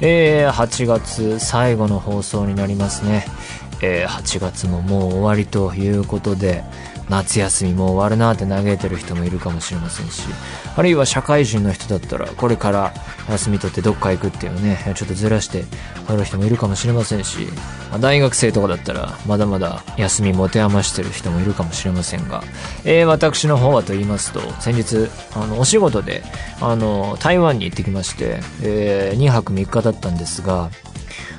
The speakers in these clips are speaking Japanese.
えー、8月最後の放送になりますね。えー、8月ももう終わりということで夏休みもう終わるなって嘆いてる人もいるかもしれませんしあるいは社会人の人だったらこれから休み取ってどっか行くっていうねちょっとずらして取る人もいるかもしれませんし、まあ大学生とかだったらまだまだ休み持て余してる人もいるかもしれませんが、えー私の方はと言いますと先日あのお仕事であの台湾に行ってきまして、えー2泊3日だったんですが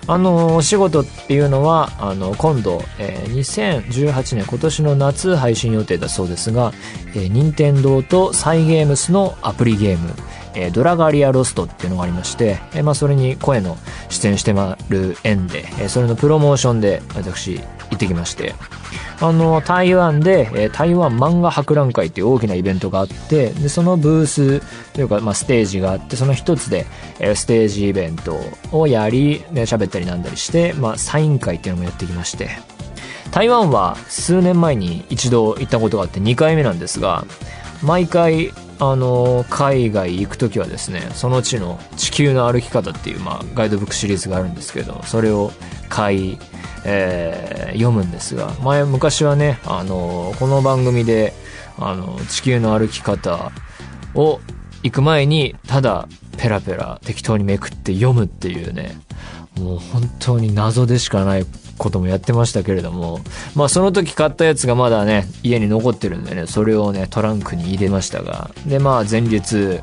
あのお仕事っていうのはあの今度、えー2018年今年の夏配信予定だそうですが、えー任天堂とサイゲームスのアプリゲーム、えードラガリアロストっていうのがありまして、えーまあ、それに声の出演してまる縁で、えーそれのプロモーションで私行ってきましてあの台湾で、えー台湾漫画博覧会っていう大きなイベントがあってでそのブースというか、まあ、ステージがあってその一つで、えーステージイベントをやりで喋ったりなんだりして、まあ、サイン会っていうのもやってきまして。台湾は数年前に一度行ったことがあって2回目なんですが毎回あの海外行く時はですねその地の地球の歩き方っていう、まあ、ガイドブックシリーズがあるんですけどそれを買い、えー読むんですが前昔はねあのこの番組であの地球の歩き方を行く前にただペラペラ適当にめくって読むっていうねもう本当に謎でしかないこともやってましたけれどもまあその時買ったやつがまだね家に残ってるんでねそれをねトランクに入れましたがでまあ前日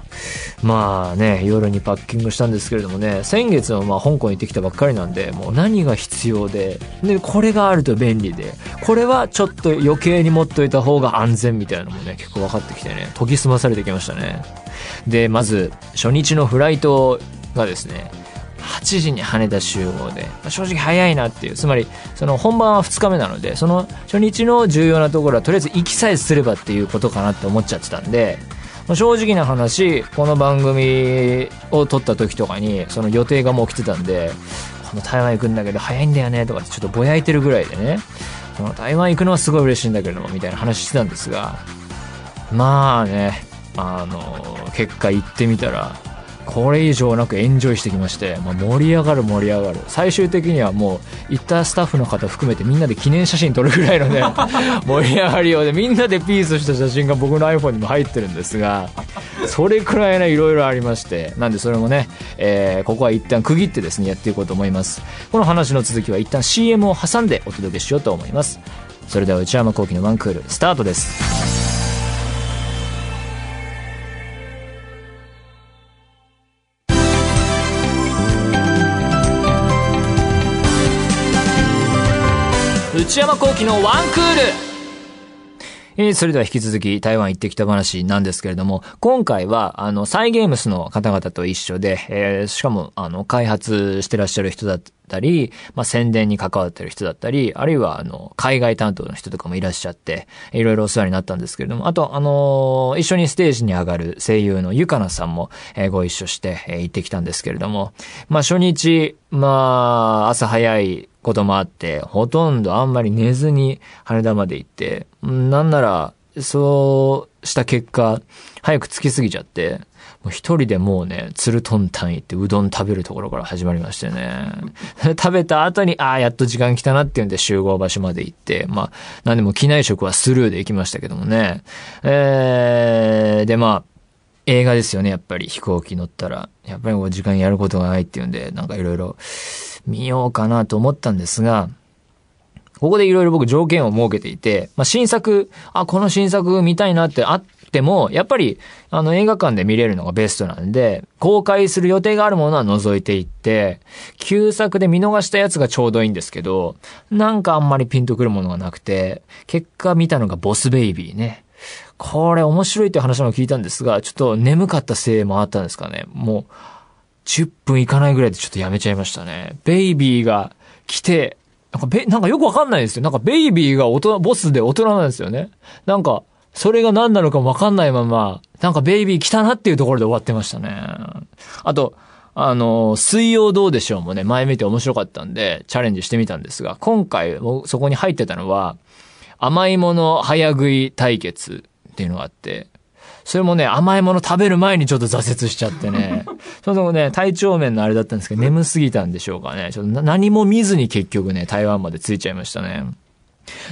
まあね夜にパッキングしたんですけれどもね先月はまあ香港行ってきたばっかりなんでもう何が必要ででこれがあると便利でこれはちょっと余計に持っといた方が安全みたいなのもね結構分かってきてね研ぎ澄まされてきましたね。でまず初日のフライトがですね8時に羽田集合でまあ正直早いなっていう。つまりその本番は2日目なのでその初日の重要なところはとりあえず行きさえすればっていうことかなって思っちゃってたんでまあ正直な話この番組を撮った時とかにその予定がもう来てたんでこの台湾行くんだけど早いんだよねとかってちょっとぼやいてるぐらいでねその台湾行くのはすごい嬉しいんだけれどもみたいな話してたんですがまあねあの結果行ってみたらこれ以上なくエンジョイしてきまして、まあ、盛り上がる盛り上がる。最終的にはもう行ったスタッフの方含めてみんなで記念写真撮るぐらいのね 盛り上がりようでみんなでピースした写真が僕の iPhone にも入ってるんですがそれくらいねいろいろありましてなんでそれもね、えーここは一旦区切ってですねやっていこうと思います。この話の続きは一旦 CM を挟んでお届けしようと思います。それでは内山昂輝のワンクールスタートです内山昂輝のワンクール。えーそれでは引き続き台湾行ってきた話なんですけれども、今回は、あの、サイゲームスの方々と一緒で、えーしかも、あの、開発してらっしゃる人だたり、まあ、宣伝に関わってる人だったり、あるいは、あの、海外担当の人とかもいらっしゃって、いろいろお世話になったんですけれども、あと、あのー一緒にステージに上がる声優のゆかなさんも、えーご一緒して、えー行ってきたんですけれども、まあ、初日、まあ、朝早いこともあって、ほとんどあんまり寝ずに羽田まで行って、うんなんなら、そうした結果、早く着きすぎちゃって、もう一人でもうね、ツルトンタン行ってうどん食べるところから始まりましてね。食べた後に、ああ、やっと時間来たなっていうんで集合場所まで行って、まあ、何でも機内食はスルーで行きましたけどもね。えー、でまあ、映画ですよね、やっぱり飛行機乗ったら。やっぱりこう時間やることがないっていうんで、なんかいろいろ見ようかなと思ったんですが、ここでいろいろ僕条件を設けていて、まあ、新作、あ、この新作見たいなってあっても、やっぱり、あの映画館で見れるのがベストなんで、公開する予定があるものは除いていって、旧作で見逃したやつがちょうどいいんですけど、なんかあんまりピンとくるものがなくて、結果見たのがボスベイビーね。これ面白いって話も聞いたんですが、ちょっと眠かったせいもあったんですかね。もう、10分いかないぐらいでちょっとやめちゃいましたね。ベイビーが来て、なんかベ、なんかよくわかんないですよ。なんかベイビーが大人、ボスで大人なんですよね。なんか、それが何なのかもわかんないまま、なんかベイビー来たなっていうところで終わってましたね。あと、あの、水曜どうでしょうもね、前見て面白かったんで、チャレンジしてみたんですが、今回、そこに入ってたのは、甘いもの早食い対決っていうのがあって、それもね、甘いもの食べる前にちょっと挫折しちゃってね。そのね、体調面のあれだったんですけど、眠すぎたんでしょうかね。ちょっと何も見ずに結局ね、台湾まで着いちゃいましたね。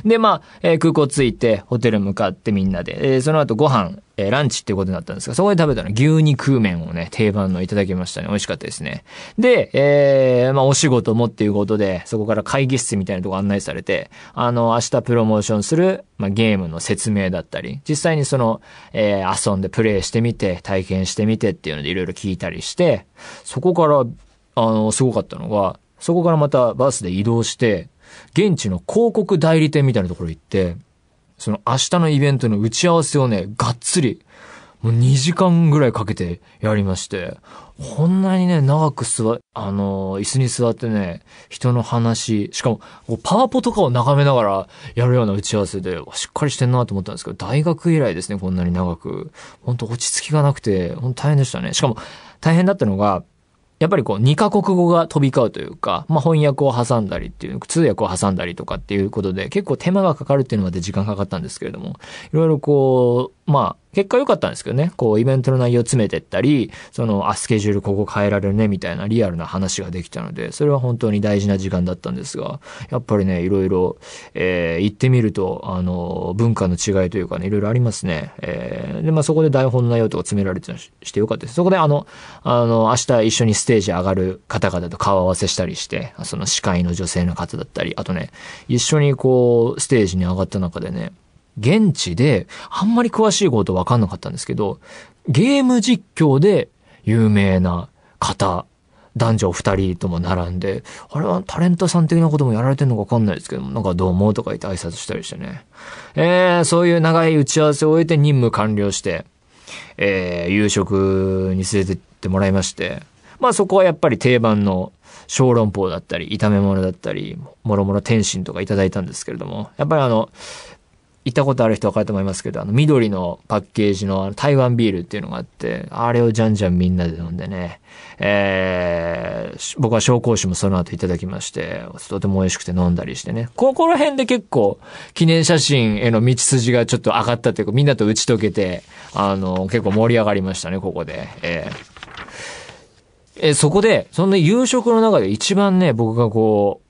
で、まあ、えー、空港着いて、ホテル向かってみんなで、えー、その後ご飯、えー、ランチっていうことになったんですが、そこで食べたの牛肉麺をね、定番のいただきましたね。美味しかったですね。で、えー、まあ、お仕事もっていうことで、そこから会議室みたいなとこ案内されて、あの、明日プロモーションする、まあ、ゲームの説明だったり、実際にその、えー、遊んでプレイしてみて、体験してみてっていうのでいろいろ聞いたりして、そこから、あの、すごかったのが、そこからまたバスで移動して、現地の広告代理店みたいなところ行って、その明日のイベントの打ち合わせをね、がっつり、もう2時間ぐらいかけてやりまして、こんなにね、長く座、あの椅子に座ってね、人の話、しかも、パワポとかを眺めながらやるような打ち合わせで、しっかりしてんなと思ったんですけど、大学以来ですね、こんなに長く。本当落ち着きがなくて、本当大変でしたね。しかも、大変だったのが、やっぱりこう、2カ国語が飛び交うというか、まあ、翻訳を挟んだりっていう、通訳を挟んだりとかっていうことで、結構手間がかかるっていうのまで時間かかったんですけれども、いろいろこう、まあ、結果良かったんですけどね、こう、イベントの内容を詰めてったり、その、あ、スケジュールここ変えられるね、みたいなリアルな話ができたので、それは本当に大事な時間だったんですが、やっぱりね、いろいろ、えー、行ってみると、あの、文化の違いというかね、いろいろありますね。えー、で、まあ、そこで台本の内容とか詰められてしてよかったです。そこであの、あの、明日一緒にステージ上がる方々と顔合わせしたりして、その司会の女性の方だったり、あとね、一緒にこう、ステージに上がった中でね、現地で、あんまり詳しいことわかんなかったんですけど、ゲーム実況で有名な方、男女二人とも並んで、あれはタレントさん的なこともやられてるのかわかんないですけどもなんかどうもとか言って挨拶したりしてね。えー、そういう長い打ち合わせを終えて任務完了して、えー、夕食に連れてってもらいまして、まあそこはやっぱり定番の小籠包だったり、炒め物だったり、もろもろ天津とかいただいたんですけれども、やっぱりあの、行ったことある人わかると思いますけど、あの、緑のパッケージの台湾ビールっていうのがあって、あれをじゃんじゃんみんなで飲んでね、えー、僕は紹興酒もその後いただきまして、とても美味しくて飲んだりしてね。ここら辺で結構、記念写真への道筋がちょっと上がったというか、みんなと打ち解けて、あの、結構盛り上がりましたね、ここで。えー、えそこで、そんな夕食の中で一番ね、僕がこう、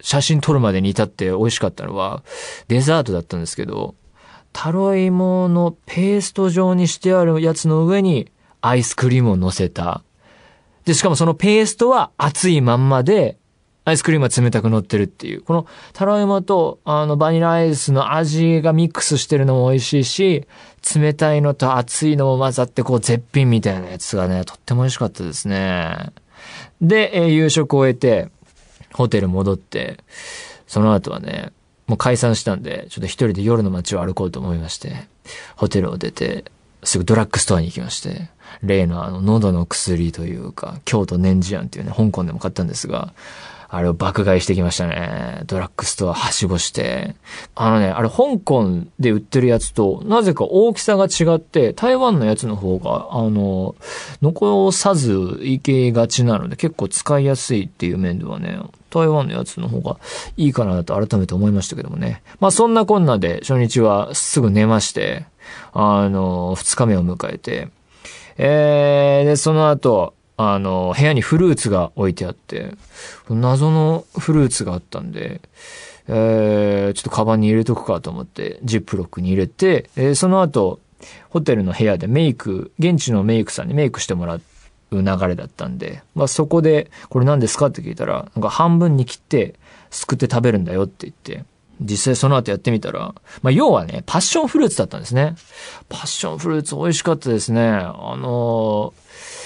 写真撮るまでに至って美味しかったのは、デザートだったんですけど、タロイモのペースト状にしてあるやつの上にアイスクリームを乗せた。で、しかもそのペーストは熱いまんまで、アイスクリームは冷たく乗ってるっていう。このタロイモとあのバニラアイスの味がミックスしてるのも美味しいし、冷たいのと熱いのも混ざってこう絶品みたいなやつがね、とっても美味しかったですね。で、え、夕食を終えて、ホテル戻って、その後はね、もう解散したんで、ちょっと一人で夜の街を歩こうと思いまして、ホテルを出て、すぐドラッグストアに行きまして、例のあの喉の薬というか、京都年次庵っていうね、香港でも買ったんですが、あれを爆買いしてきましたね。ドラッグストアはしごして。あのね、あれ香港で売ってるやつと、なぜか大きさが違って、台湾のやつの方が、あの、残さずいけがちなので、結構使いやすいっていう面ではね、台湾のやつの方がいいかなと改めて思いましたけどもね。まあそんなこんなで初日はすぐ寝まして、あの、二日目を迎えて、えー、で、その後、あの、部屋にフルーツが置いてあって、謎のフルーツがあったんで、えー、ちょっとカバンに入れとくかと思って、ジップロックに入れて、えー、その後、ホテルの部屋でメイク、現地のメイクさんにメイクしてもらう流れだったんで、まあそこで、これ何ですかって聞いたら、なんか半分に切って、すくって食べるんだよって言って、実際その後やってみたら、まあ要はね、パッションフルーツだったんですね。パッションフルーツ美味しかったですね。あのー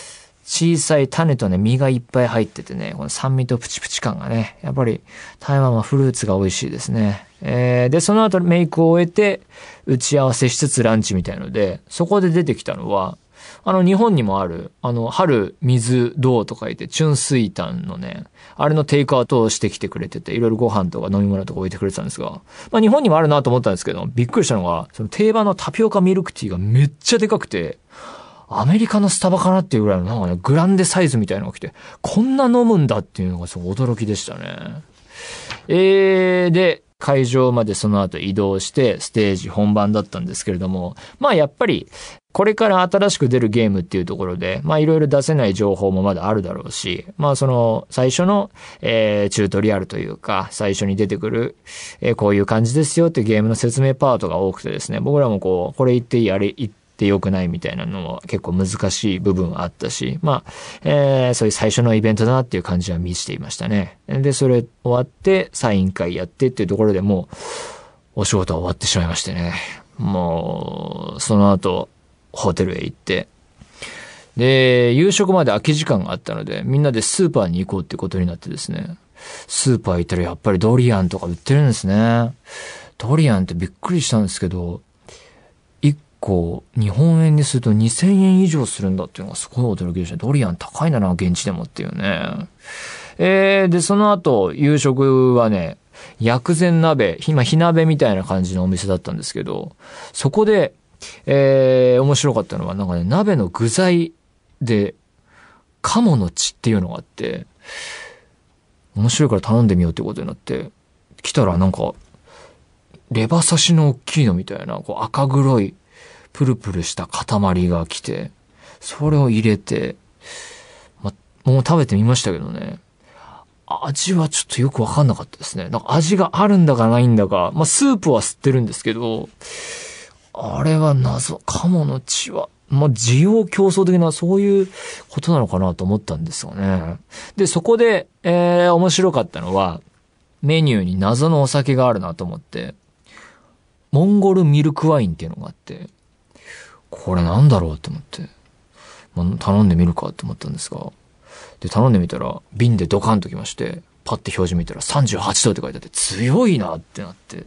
小さい種とね、実がいっぱい入っててね、この酸味とプチプチ感がね、やっぱり台湾はフルーツが美味しいですね。えー、で、その後メイクを終えて、打ち合わせしつつランチみたいので、そこで出てきたのは、あの、日本にもある、あの、春、水、銅と書いて、チュンスイタンのね、あれのテイクアウトをしてきてくれてて、いろいろご飯とか飲み物とか置いてくれてたんですが、まあ日本にもあるなと思ったんですけど、びっくりしたのが、その定番のタピオカミルクティーがめっちゃでかくて、アメリカのスタバかなっていうぐらいのなんかね、グランデサイズみたいなのが来て、こんな飲むんだっていうのがすごい驚きでしたね。えー、で、会場までその後移動してステージ本番だったんですけれども、まあやっぱりこれから新しく出るゲームっていうところで、まあいろいろ出せない情報もまだあるだろうし、まあその最初の、えー、チュートリアルというか、最初に出てくる、えー、こういう感じですよっていうゲームの説明パートが多くてですね、僕らもこう、これ言っていい、あれ言ってって良くないみたいなのは結構難しい部分はあったし、まあ、えー、そういう最初のイベントだなっていう感じは見せていましたね。で、それ終わって、サイン会やってっていうところでもう、お仕事は終わってしまいましてね。もう、その後、ホテルへ行って、で、夕食まで空き時間があったので、みんなでスーパーに行こうってことになってですね。スーパー行ったらやっぱりドリアンとか売ってるんですね。ドリアンってびっくりしたんですけど、構、日本円にすると2000円以上するんだっていうのがすごい驚きでした。ドリアン高いんだな、現地でもっていうね。えー、で、その後、夕食はね、薬膳鍋、今、火鍋みたいな感じのお店だったんですけど、そこで、えー、面白かったのは、なんかね、鍋の具材で、鴨の血っていうのがあって、面白いから頼んでみようってことになって、来たらなんか、レバ刺しの大きいのみたいな、こう赤黒いプルプルした塊が来て、それを入れて、ま、もう食べてみましたけどね。味はちょっとよくわかんなかったですね。なんか味があるんだかないんだか、まあ、スープは吸ってるんですけど、あれは謎、鴨の血は、まあ、需要競争的なそういうことなのかなと思ったんですよね。で、そこで、えー、面白かったのは、メニューに謎のお酒があるなと思って、モンゴルミルクワインっていうのがあって、これなんだろうって思って、まあ、頼んでみるかって思ったんですが、で、頼んでみたら、瓶でドカンときまして、パッて表示見たら38度って書いてあって、強いなってなって。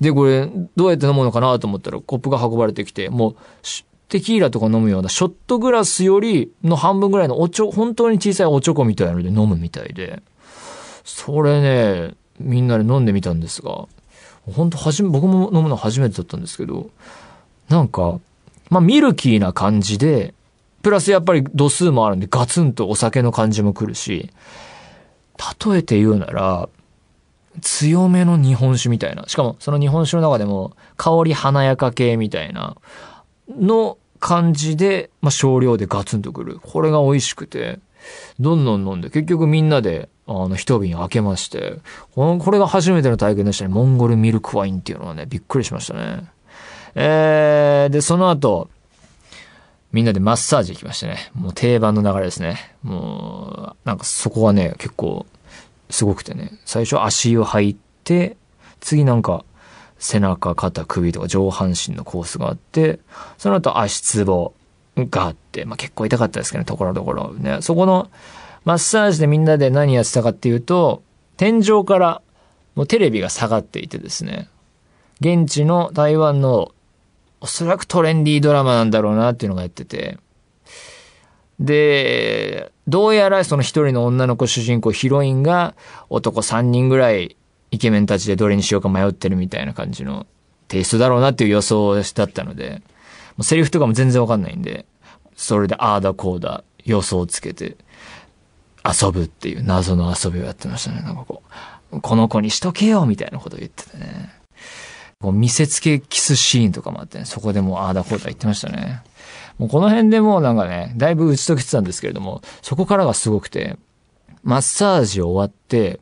で、これ、どうやって飲むのかなと思ったら、コップが運ばれてきて、もう、テキーラとか飲むようなショットグラスよりの半分ぐらいのおちょ、本当に小さいおちょこみたいなので飲むみたいで、それね、みんなで飲んでみたんですが、本当はじめ、僕も飲むの初めてだったんですけど、なんか、まあ、ミルキーな感じで、プラスやっぱり度数もあるんでガツンとお酒の感じも来るし、例えて言うなら、強めの日本酒みたいな。しかもその日本酒の中でも香り華やか系みたいなの感じで、まあ、少量でガツンとくる。これが美味しくて、どんどん飲んで、結局みんなで、あの、一瓶開けまして、この、これが初めての体験でしたね。モンゴルミルクワインっていうのはね、びっくりしましたね。えー、で、その後、みんなでマッサージ行きましてね。もう定番の流れですね。もう、なんかそこはね、結構、すごくてね。最初足を履いて、次なんか、背中、肩、首とか上半身のコースがあって、その後足つぼがあって、まあ結構痛かったですけどね、ところどころ。ね、そこのマッサージでみんなで何やってたかっていうと、天井からもうテレビが下がっていてですね、現地の台湾のおそらくトレンディードラマなんだろうなっていうのがやってて、で、どうやらその一人の女の子主人公ヒロインが男三人ぐらいイケメンたちでどれにしようか迷ってるみたいな感じのテイストだろうなっていう予想だったので、もうセリフとかも全然わかんないんで、それでああだこうだ予想をつけて遊ぶっていう謎の遊びをやってましたね。なんかこう、この子にしとけよみたいなことを言っててね。こう見せつけキスシーンとかもあってね、そこでもうああだこうだ言ってましたね。もうこの辺でもうなんかね、だいぶ打ち解けてたんですけれども、そこからがすごくて、マッサージ終わって、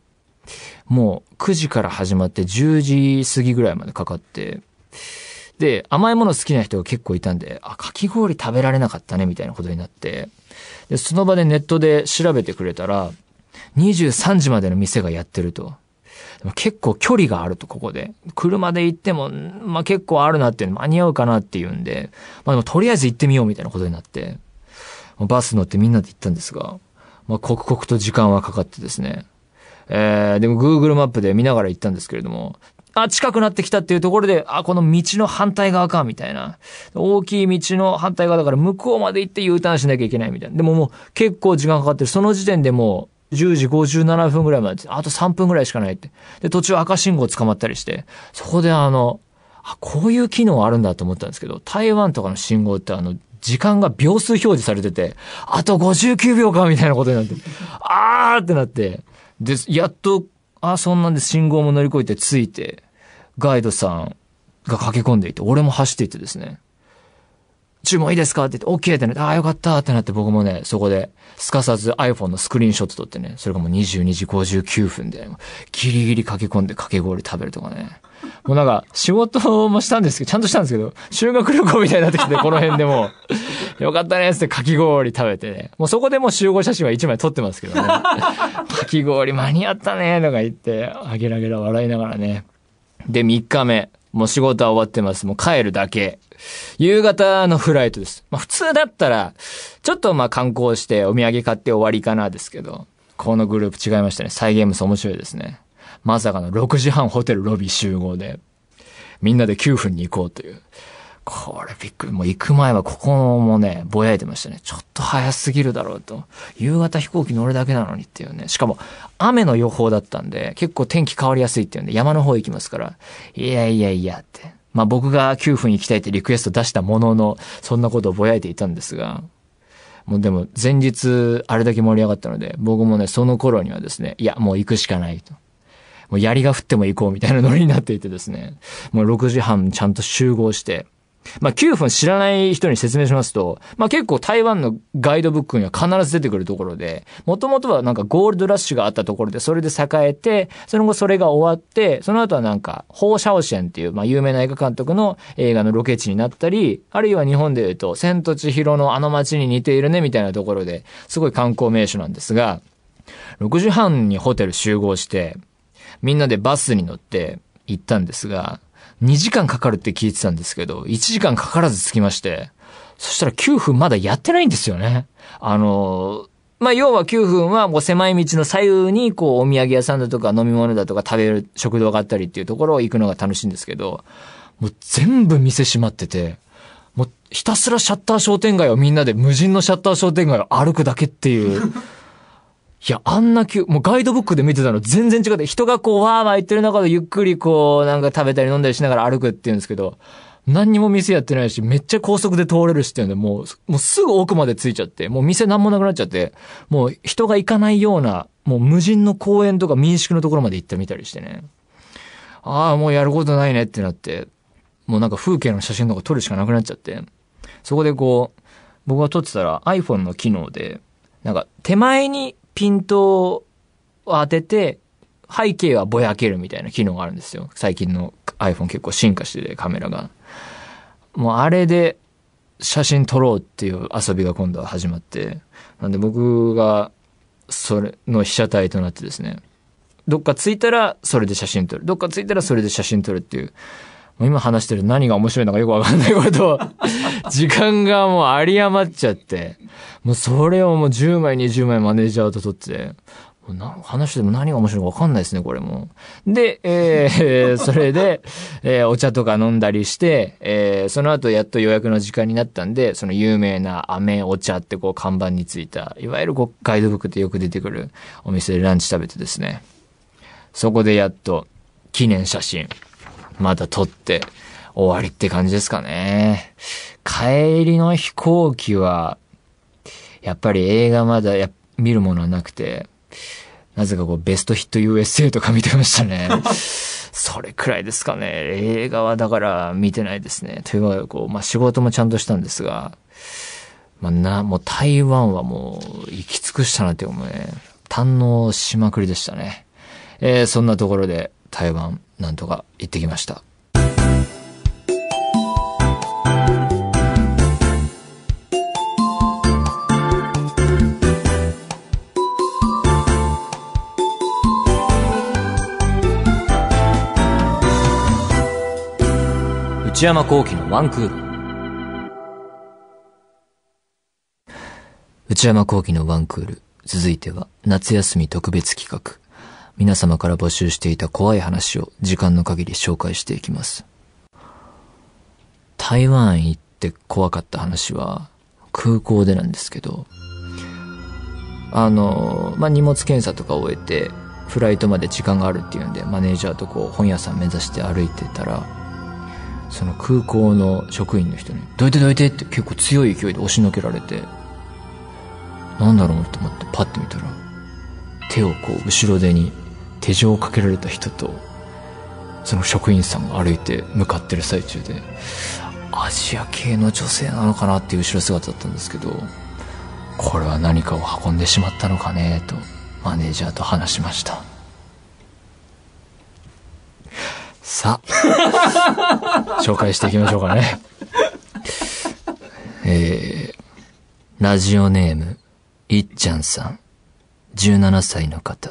もう9時から始まって10時過ぎぐらいまでかかって、で、甘いもの好きな人が結構いたんで、あ、かき氷食べられなかったね、みたいなことになって、で、その場でネットで調べてくれたら、23時までの店がやってると。結構距離があると、ここで。車で行っても、まあ結構あるなっていうの間に合うかなっていうんで、まあでもとりあえず行ってみようみたいなことになって、バス乗ってみんなで行ったんですが、まあ刻々と時間はかかってですね。えー、でも Google マップで見ながら行ったんですけれども、あ、近くなってきたっていうところで、あ、この道の反対側か、みたいな。大きい道の反対側だから向こうまで行って U ターンしなきゃいけないみたいな。でももう結構時間かかってる。その時点でも10時57分ぐらいまで、あと3分ぐらいしかないって。で、途中赤信号捕まったりして、そこであの、あ、こういう機能あるんだと思ったんですけど、台湾とかの信号ってあの、時間が秒数表示されてて、あと59秒かみたいなことになって、あーってなって、で、やっと、あ、そんなんで信号も乗り越えて着いて、ガイドさんが駆け込んでいて、俺も走っていってですね、注文いいですか？って言って、OK ってなって、ああ、よかったってなって僕もね、そこで、すかさず iPhone のスクリーンショット撮ってね、それがもう22時59分で、ギリギリ駆け込んでかけ氷食べるとかね。もうなんか、仕事もしたんですけど、ちゃんとしたんですけど、修学旅行みたいになってきて、この辺でもう、よかったねってかき氷食べてね。もうそこでもう集合写真は1枚撮ってますけどね。かき氷間に合ったねとか言って、あげらげら笑いながらね。で、3日目。もう仕事は終わってます。もう帰るだけ。夕方のフライトです。まあ普通だったら、ちょっとまあ観光してお土産買って終わりかなですけど、このグループ違いましたね。サイゲームス面白いですね。まさかの6時半ホテルロビー集合で、みんなで9分に行こうという。これびっくり。もう行く前はここもね、ぼやいてましたね。ちょっと早すぎるだろうと。夕方飛行機乗るだけなのにっていうね。しかも雨の予報だったんで、結構天気変わりやすいっていうんで山の方行きますから、いやいやいやって。まあ僕が9分行きたいってリクエスト出したものの、そんなことをぼやいていたんですが、もうでも前日あれだけ盛り上がったので、僕もね、その頃にはですね、いや、もう行くしかないと。もう槍が降っても行こうみたいなノリになっていてですね、もう6時半ちゃんと集合して、まあ、9分知らない人に説明しますと、まあ、結構台湾のガイドブックには必ず出てくるところで、もともとはなんかゴールドラッシュがあったところで、それで栄えて、その後それが終わって、その後はなんか、ホーシャオシェンっていう、まあ、有名な映画監督の映画のロケ地になったり、あるいは日本で言うと、千と千尋のあの街に似ているね、みたいなところで、すごい観光名所なんですが、6時半にホテル集合して、みんなでバスに乗って行ったんですが、2時間かかるって聞いてたんですけど、1時間かからず着きまして、そしたら9分まだやってないんですよね。あの、まあ、要は9分はもう狭い道の左右にこうお土産屋さんだとか飲み物だとか食べる食堂があったりっていうところを行くのが楽しいんですけど、もう全部店閉まってて、もうひたすらシャッター商店街をみんなで無人のシャッター商店街を歩くだけっていういや、あんな急、もうガイドブックで見てたの全然違って、人がこう、わーわー言ってる中でゆっくりこう、なんか食べたり飲んだりしながら歩くって言うんですけど、何にも店やってないし、めっちゃ高速で通れるしっていうんで、もう、もうすぐ奥まで着いちゃって、もう店なんもなくなっちゃって、もう人が行かないような、もう無人の公園とか民宿のところまで行ってみたりしてね。ああ、もうやることないねってなって、もうなんか風景の写真とか撮るしかなくなっちゃって、そこでこう、僕が撮ってたら iPhone の機能で、なんか手前にピントを当てて、背景はぼやけるみたいな機能があるんですよ。最近の iPhone 結構進化してて、カメラが。もうあれで写真撮ろうっていう遊びが今度は始まって、なんで僕がそれの被写体となってですね、どっか着いたらそれで写真撮る。どっか着いたらそれで写真撮るっていう。もう今話してる何が面白いのかよくわかんないことを、時間がもう有り余っちゃって、もうそれをもう10枚20枚マネージャーと取って、な話しても何が面白いか分かんないですね、これも。で、えー、それで、えー、お茶とか飲んだりして、えー、その後やっと予約の時間になったんで、その有名な飴、お茶ってこう看板についた、いわゆるこうガイドブックってよく出てくるお店でランチ食べてですね。そこでやっと記念写真。また撮って終わりって感じですかね。帰りの飛行機は、やっぱり映画まだや見るものはなくて、なぜかこうベストヒット USA とか見てましたね。それくらいですかね。映画はだから見てないですね。というか、こう、まあ仕事もちゃんとしたんですが、まあな、もう台湾はもう行き尽くしたなって思うね。堪能しまくりでしたね。えー、そんなところで台湾なんとか行ってきました。内山幸喜のワンクール。内山幸喜のワンクール。続いては夏休み特別企画。皆様から募集していた怖い話を時間の限り紹介していきます。台湾行って怖かった話は空港でなんですけど、あの、まあ、荷物検査とかを終えて、フライトまで時間があるっていうんで、マネージャーとこう本屋さん目指して歩いてたら、その空港の職員の人に、どいてどいてって結構強い勢いで押しのけられて、なんだろう？と思ってパッて見たら、手をこう後ろ手に手錠をかけられた人と、その職員さんが歩いて向かってる最中で、アジア系の女性なのかな？っていう後ろ姿だったんですけど、これは何かを運んでしまったのかね？とマネージャーと話しました。さあ、紹介していきましょうかね。えー、ラジオネーム、いっちゃんさん、17歳の方。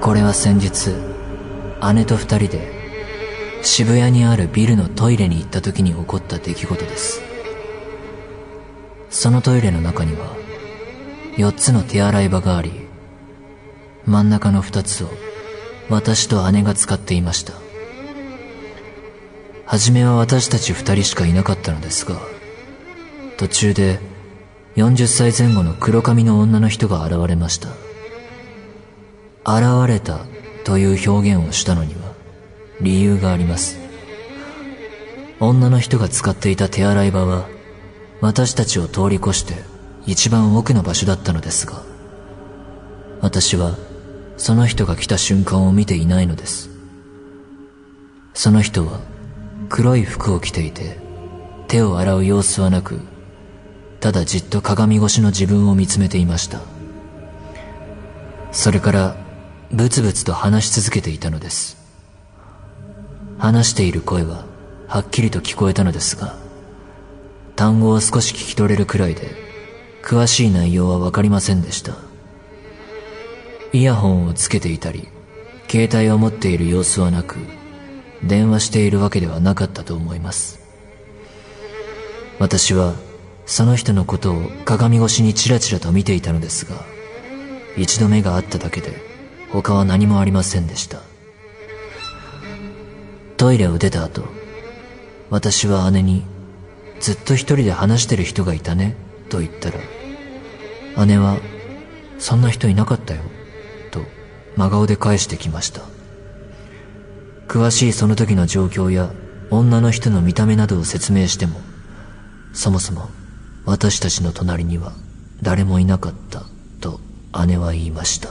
これは先日、姉と二人で渋谷にあるビルのトイレに行った時に起こった出来事です。そのトイレの中には、4つの手洗い場があり、真ん中の2つを私と姉が使っていました。はじめは私たち2人しかいなかったのですが、途中で40歳前後の黒髪の女の人が現れました。現れたという表現をしたのには理由があります。女の人が使っていた手洗い場は私たちを通り越して一番奥の場所だったのですが、私はその人が来た瞬間を見ていないのです。その人は黒い服を着ていて手を洗う様子はなく、ただじっと鏡越しの自分を見つめていました。それからブツブツと話し続けていたのです。話している声ははっきりと聞こえたのですが、単語を少し聞き取れるくらいで、詳しい内容はわかりませんでした。イヤホンをつけていたり、携帯を持っている様子はなく、電話しているわけではなかったと思います。私は、その人のことを鏡越しにチラチラと見ていたのですが、一度目があっただけで、他は何もありませんでした。トイレを出た後、私は姉に、ずっと一人で話してる人がいたね、と言ったら、姉は、そんな人いなかったよ、真顔で返してきました。詳しいその時の状況や女の人の見た目などを説明しても、そもそも私たちの隣には誰もいなかった、と姉は言いました。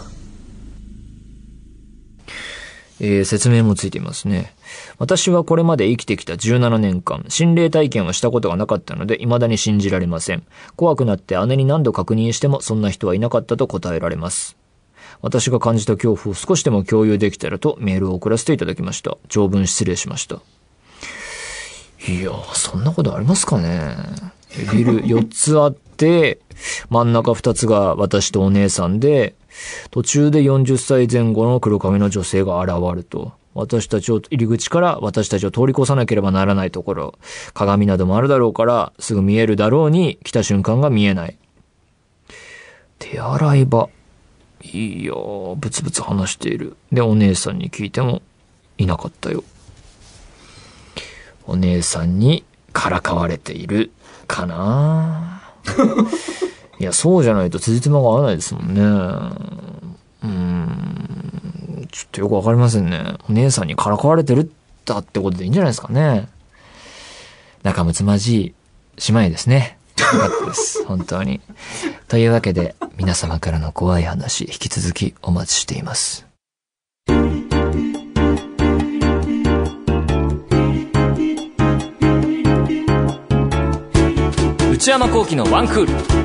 えー説明もついていますね。私はこれまで生きてきた17年間、心霊体験をしたことがなかったので、未だに信じられません。怖くなって姉に何度確認しても、そんな人はいなかったと答えられます。私が感じた恐怖を少しでも共有できたらとメールを送らせていただきました。長文失礼しました。いや、そんなことありますかねビル4つあって、真ん中2つが私とお姉さんで、途中で40歳前後の黒髪の女性が現ると。私たちを、入り口から私たちを通り越さなければならないところ、鏡などもあるだろうから、すぐ見えるだろうに、来た瞬間が見えない。手洗い場。いやー、ブツブツ話している。で、お姉さんに聞いても、いなかったよ。お姉さんにからかわれているかな いや、そうじゃないと辻褄が合わないですもんね。うーん、ちょっとよくわかりませんね。お姉さんにからかわれてるだってことでいいんじゃないですかね。仲睦まじい姉妹ですね。よかったです。本当に。というわけで、皆様からの怖い話、引き続きお待ちしています。内山幸喜のワンクール。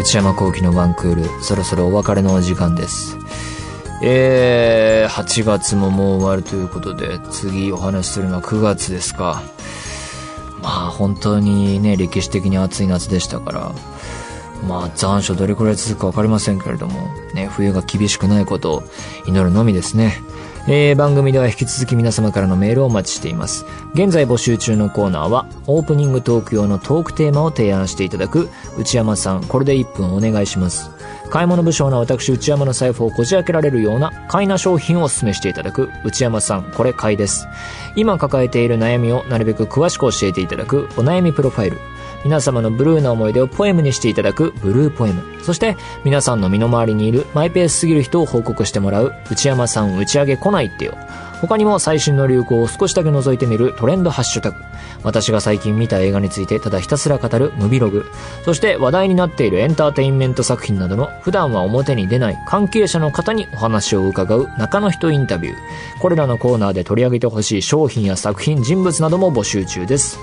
内山幸喜のワンクール、そろそろお別れのお時間です。えー、8月ももう終わるということで、次お話しするのは9月ですか。まあ本当にね、歴史的に暑い夏でしたから、まあ残暑どれくらい続くかわかりませんけれども、ね、冬が厳しくないことを祈るのみですね。えー、番組では引き続き皆様からのメールをお待ちしています。現在募集中のコーナーは、オープニングトーク用のトークテーマを提案していただく、内山さん、これで1分お願いします。買い物不詳な私内山の財布をこじ開けられるような買いな商品をお勧めしていただく内山さんこれ買いです。今抱えている悩みをなるべく詳しく教えていただくお悩みプロファイル。皆様のブルーな思い出をポエムにしていただくブルーポエム。そして皆さんの身の回りにいるマイペースすぎる人を報告してもらう内山さん打ち上げ来ないってよ。他にも最新の流行を少しだけ覗いてみるトレンドハッシュタグ。私が最近見た映画についてただひたすら語るムビログそして話題になっているエンターテインメント作品などの普段は表に出ない関係者の方にお話を伺う中の人インタビューこれらのコーナーで取り上げてほしい商品や作品人物なども募集中です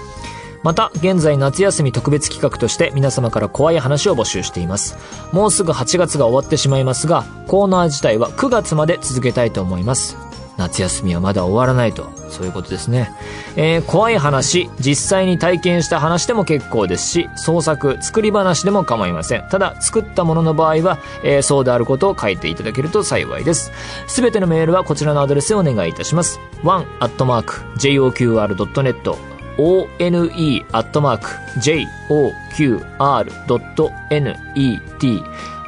また、現在夏休み特別企画として皆様から怖い話を募集しています。もうすぐ8月が終わってしまいますが、コーナー自体は9月まで続けたいと思います。夏休みはまだ終わらないと、そういうことですね。えー、怖い話、実際に体験した話でも結構ですし、創作、作り話でも構いません。ただ、作ったものの場合は、えー、そうであることを書いていただけると幸いです。すべてのメールはこちらのアドレスへお願いいたします。one.joqr.net one.joqr.net